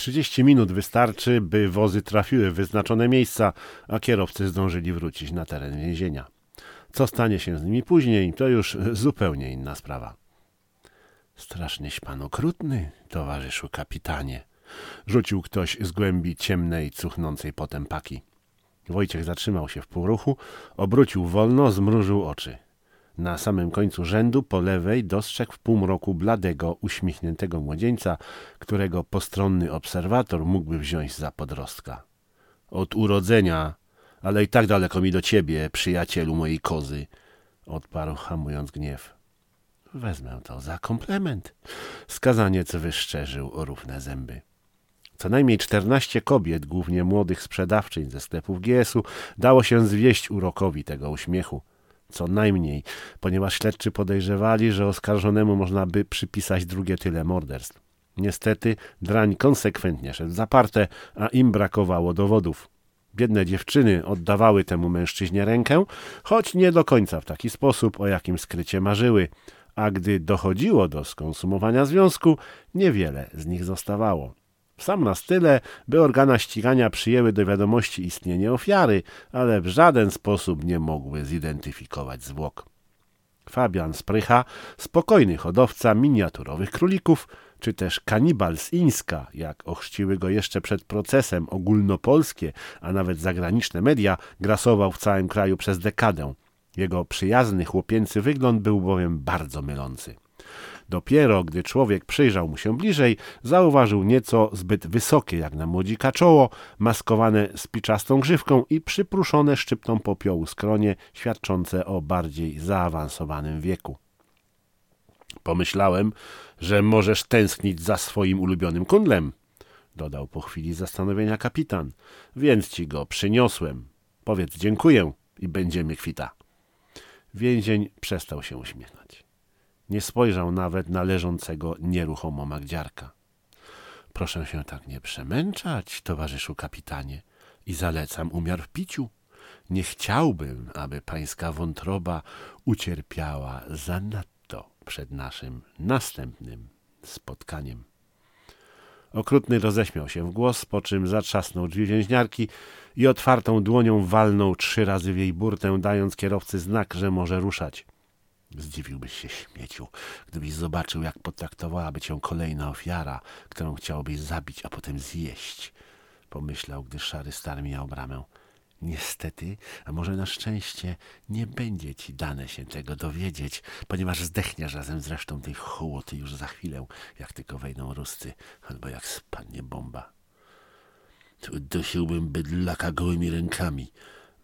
30 minut wystarczy, by wozy trafiły w wyznaczone miejsca, a kierowcy zdążyli wrócić na teren więzienia. Co stanie się z nimi później, to już zupełnie inna sprawa. Strasznyś pan okrutny, towarzyszu kapitanie, rzucił ktoś z głębi ciemnej, cuchnącej potem paki. Wojciech zatrzymał się w półruchu, obrócił wolno, zmrużył oczy. Na samym końcu rzędu po lewej dostrzegł w półmroku bladego, uśmiechniętego młodzieńca, którego postronny obserwator mógłby wziąć za podrostka. Od urodzenia, ale i tak daleko mi do ciebie, przyjacielu mojej kozy, odparł hamując gniew. Wezmę to za komplement. Skazaniec wyszczerzył równe zęby. Co najmniej czternaście kobiet, głównie młodych sprzedawczyń ze sklepów GS-u, dało się zwieść urokowi tego uśmiechu. Co najmniej, ponieważ śledczy podejrzewali, że oskarżonemu można by przypisać drugie tyle morderstw. Niestety drań konsekwentnie szedł zaparte, a im brakowało dowodów. Biedne dziewczyny oddawały temu mężczyźnie rękę, choć nie do końca w taki sposób, o jakim skrycie marzyły, a gdy dochodziło do skonsumowania związku, niewiele z nich zostawało. Sam na tyle, by organa ścigania przyjęły do wiadomości istnienie ofiary, ale w żaden sposób nie mogły zidentyfikować zwłok. Fabian Sprycha, spokojny hodowca miniaturowych królików, czy też kanibal z Ińska, jak ochrzciły go jeszcze przed procesem ogólnopolskie, a nawet zagraniczne media, grasował w całym kraju przez dekadę. Jego przyjazny chłopięcy wygląd był bowiem bardzo mylący. Dopiero gdy człowiek przyjrzał mu się bliżej, zauważył nieco zbyt wysokie jak na młodzika czoło, maskowane spiczastą grzywką i przypruszone szczyptą popiołu skronie, świadczące o bardziej zaawansowanym wieku. Pomyślałem, że możesz tęsknić za swoim ulubionym kundlem, dodał po chwili zastanowienia kapitan, więc ci go przyniosłem. Powiedz dziękuję i będziemy kwita. Więzień przestał się uśmiechać. Nie spojrzał nawet na leżącego nieruchomo Magdziarka. Proszę się tak nie przemęczać, towarzyszu kapitanie, i zalecam umiar w piciu. Nie chciałbym, aby pańska wątroba ucierpiała zanadto przed naszym następnym spotkaniem. Okrutny roześmiał się w głos, po czym zatrzasnął drzwi więźniarki i otwartą dłonią walnął trzy razy w jej burtę, dając kierowcy znak, że może ruszać. Zdziwiłbyś się śmieciu, gdybyś zobaczył, jak potraktowałaby cię kolejna ofiara, którą chciałbyś zabić, a potem zjeść. Pomyślał, gdy szary star mijał bramę. Niestety, a może na szczęście, nie będzie ci dane się tego dowiedzieć, ponieważ zdechniesz razem z resztą tej hołoty już za chwilę, jak tylko wejdą ruscy, albo jak spadnie bomba. Tu dusiłbym bydlaka gołymi rękami,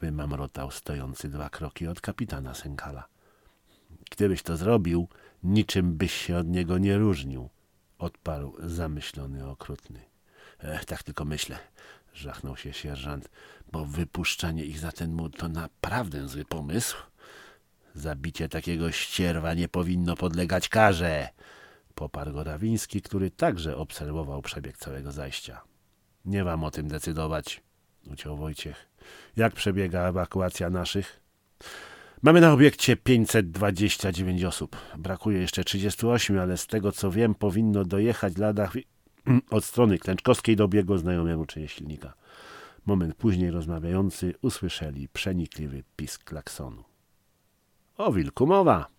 wymamrotał stojący dwa kroki od kapitana Senkala. Gdybyś to zrobił, niczym byś się od niego nie różnił, odparł zamyślony okrutny. Ech, tak tylko myślę, żachnął się sierżant, bo wypuszczanie ich za ten mur to naprawdę zły pomysł. Zabicie takiego ścierwa nie powinno podlegać karze, poparł go Rawiński, który także obserwował przebieg całego zajścia. Nie wam o tym decydować, uciął Wojciech. Jak przebiega ewakuacja naszych? Mamy na obiekcie 529 osób. Brakuje jeszcze 38, ale z tego co wiem, powinno dojechać lada od strony klęczkowskiej do biegu znajomego czyjeś silnika. Moment później rozmawiający usłyszeli przenikliwy pisk klaksonu. O wilku mowa!